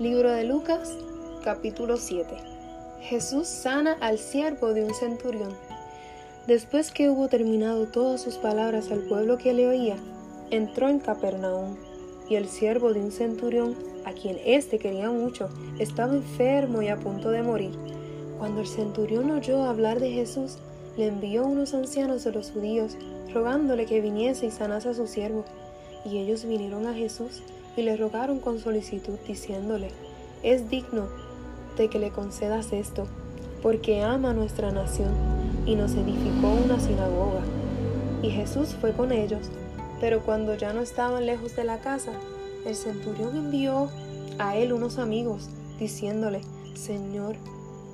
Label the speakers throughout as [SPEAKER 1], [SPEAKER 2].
[SPEAKER 1] Libro de Lucas, capítulo 7. Jesús sana al siervo de un centurión. Después que hubo terminado todas sus palabras al pueblo que le oía, entró en Capernaum, y el siervo de un centurión, a quien éste quería mucho, estaba enfermo y a punto de morir. Cuando el centurión oyó hablar de Jesús, le envió unos ancianos de los judíos, rogándole que viniese y sanase a su siervo. Y ellos vinieron a Jesús y le rogaron con solicitud, diciéndole, es digno de que le concedas esto, porque ama nuestra nación y nos edificó una sinagoga. Y Jesús fue con ellos, pero cuando ya no estaban lejos de la casa, el centurión envió a él unos amigos, diciéndole, Señor,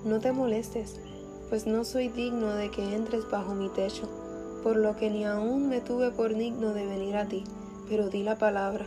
[SPEAKER 1] no te molestes, pues no soy digno de que entres bajo mi techo, por lo que ni aún me tuve por digno de venir a ti, pero di la palabra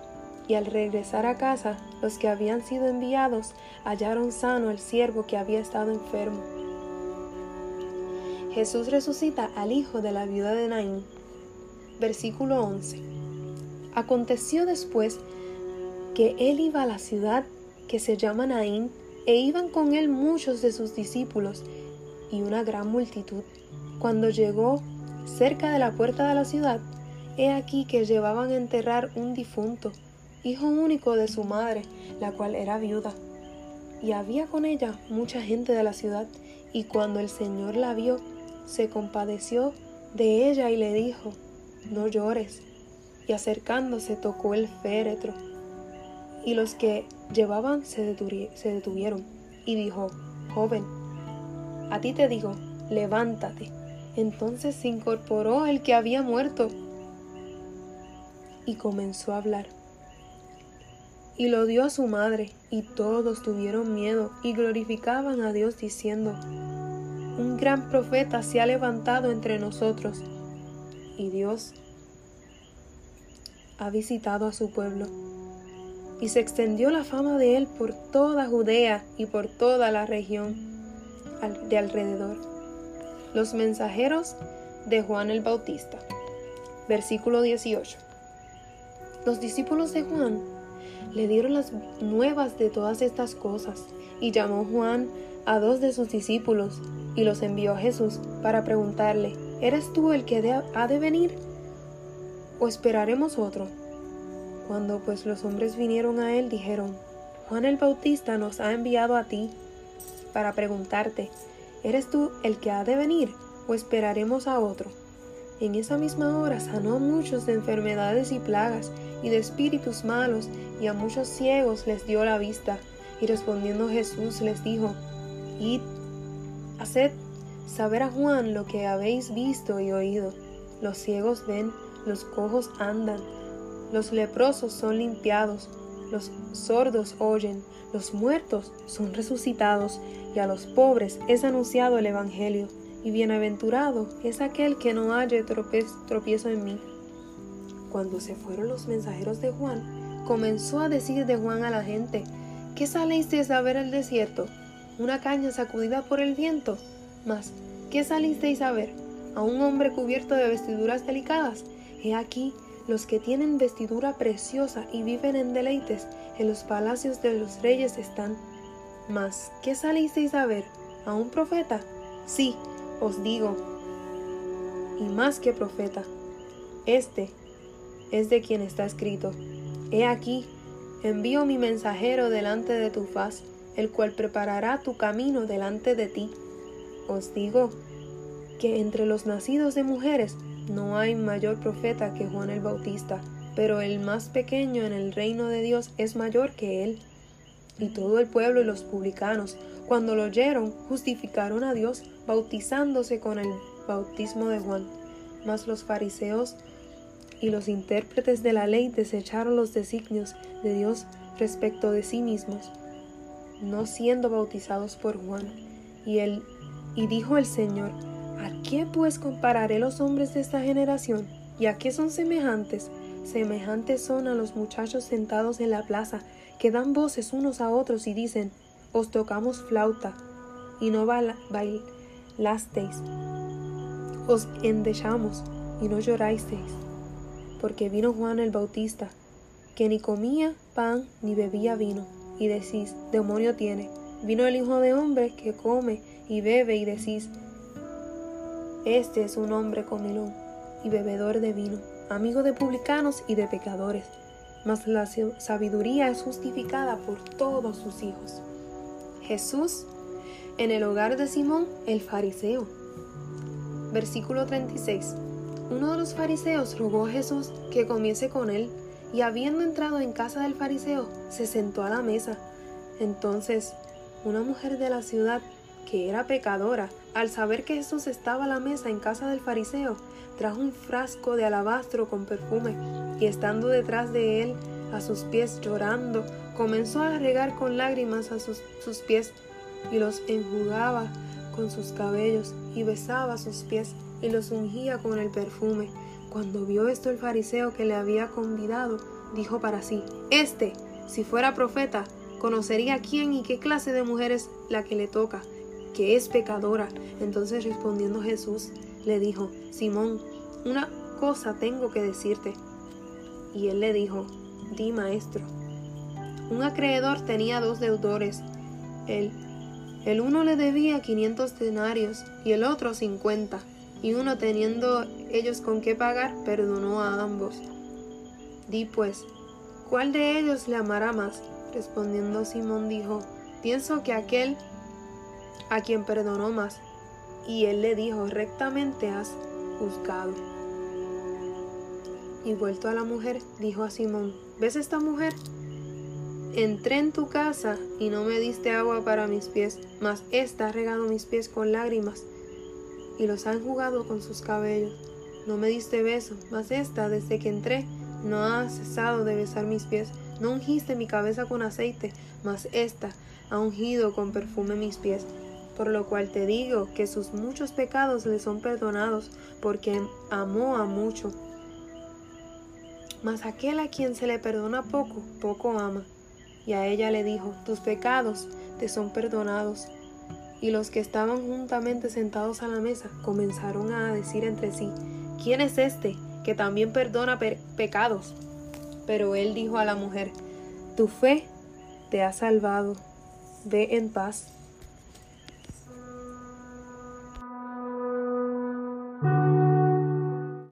[SPEAKER 1] y al regresar a casa, los que habían sido enviados hallaron sano el siervo que había estado enfermo. Jesús resucita al hijo de la viuda de Naín. Versículo 11. Aconteció después que él iba a la ciudad que se llama Naín, e iban con él muchos de sus discípulos y una gran multitud. Cuando llegó cerca de la puerta de la ciudad, he aquí que llevaban a enterrar un difunto hijo único de su madre, la cual era viuda. Y había con ella mucha gente de la ciudad, y cuando el Señor la vio, se compadeció de ella y le dijo, no llores. Y acercándose tocó el féretro. Y los que llevaban se, detuvieron, y dijo, joven, a ti te digo, levántate. Entonces se incorporó el que había muerto y comenzó a hablar y lo dio a su madre, y todos tuvieron miedo y glorificaban a Dios diciendo, Un gran profeta se ha levantado entre nosotros, y Dios ha visitado a su pueblo. Y se extendió la fama de él por toda Judea y por toda la región de alrededor. Los mensajeros de Juan el Bautista. Versículo 18. Los discípulos de Juan le dieron las nuevas de todas estas cosas, y llamó Juan a dos de sus discípulos, y los envió a Jesús para preguntarle, ¿eres tú el que ha de venir? ¿O esperaremos otro? Cuando pues los hombres vinieron a él, dijeron, Juan el Bautista nos ha enviado a ti para preguntarte, ¿eres tú el que ha de venir o esperaremos a otro? En esa misma hora sanó muchos de enfermedades y plagas y de espíritus malos, y a muchos ciegos les dio la vista. Y respondiendo Jesús les dijo, Id, haced saber a Juan lo que habéis visto y oído. Los ciegos ven, los cojos andan, los leprosos son limpiados, los sordos oyen, los muertos son resucitados, y a los pobres es anunciado el Evangelio y bienaventurado es aquel que no halle tropiezo en mí. Cuando se fueron los mensajeros de Juan, comenzó a decir de Juan a la gente, ¿qué salisteis a ver el desierto? ¿Una caña sacudida por el viento? Mas, ¿qué salisteis a ver? ¿A un hombre cubierto de vestiduras delicadas? He aquí, los que tienen vestidura preciosa y viven en deleites, en los palacios de los reyes están. Mas, ¿qué salisteis a ver? ¿A un profeta? Sí, os digo, y más que profeta, este es de quien está escrito, He aquí, envío mi mensajero delante de tu faz, el cual preparará tu camino delante de ti. Os digo que entre los nacidos de mujeres no hay mayor profeta que Juan el Bautista, pero el más pequeño en el reino de Dios es mayor que él. Y todo el pueblo y los publicanos, cuando lo oyeron, justificaron a Dios bautizándose con el bautismo de Juan. Mas los fariseos y los intérpretes de la ley desecharon los designios de Dios respecto de sí mismos, no siendo bautizados por Juan. Y y dijo el Señor, ¿a qué pues compararé los hombres de esta generación? ¿Y a qué son semejantes? Semejantes son a los muchachos sentados en la plaza, que dan voces unos a otros y dicen, os tocamos flauta, y no bailasteis, os endechamos, y no llorasteis, porque vino Juan el Bautista, que ni comía pan ni bebía vino, y decís, demonio tiene. Vino el Hijo de Hombre que come y bebe, y decís, este es un hombre comilón y bebedor de vino, amigo de publicanos y de pecadores, mas la sabiduría es justificada por todos sus hijos. Jesús en el hogar de Simón el fariseo. Versículo 36. Uno de los fariseos rogó a Jesús que comiese con él, y habiendo entrado en casa del fariseo, se sentó a la mesa. Entonces, una mujer de la ciudad, que era pecadora, al saber que Jesús estaba a la mesa en casa del fariseo, trajo un frasco de alabastro con perfume, y estando detrás de él, a sus pies llorando, comenzó a regar con lágrimas a sus, sus pies, y los enjugaba con sus cabellos, y besaba sus pies, y los ungía con el perfume. Cuando vio esto el fariseo que le había convidado, dijo para sí, Este, si fuera profeta, conocería quién y qué clase de mujer es la que le toca, que es pecadora. Entonces respondiendo Jesús, le dijo, Simón, una cosa tengo que decirte. Y él le dijo, di maestro. Un acreedor tenía dos deudores. El, el uno le debía quinientos denarios y el otro cincuenta y uno teniendo ellos con qué pagar, perdonó a ambos. Di pues, ¿cuál de ellos le amará más? Respondiendo Simón dijo, pienso que aquel a quien perdonó más. Y él le dijo, rectamente has juzgado. Y vuelto a la mujer, dijo a Simón, ¿ves esta mujer? Entré en tu casa y no me diste agua para mis pies, mas ésta ha regado mis pies con lágrimas y los han jugado con sus cabellos. No me diste beso, mas esta, desde que entré, no ha cesado de besar mis pies. No ungiste mi cabeza con aceite, mas esta ha ungido con perfume mis pies. Por lo cual te digo que sus muchos pecados le son perdonados, porque amó a mucho. Mas aquel a quien se le perdona poco, poco ama. Y a ella le dijo, tus pecados te son perdonados y los que estaban juntamente sentados a la mesa comenzaron a decir entre sí, ¿quién es este que también perdona pecados? Pero él dijo a la mujer, tu fe te ha salvado, ve en paz.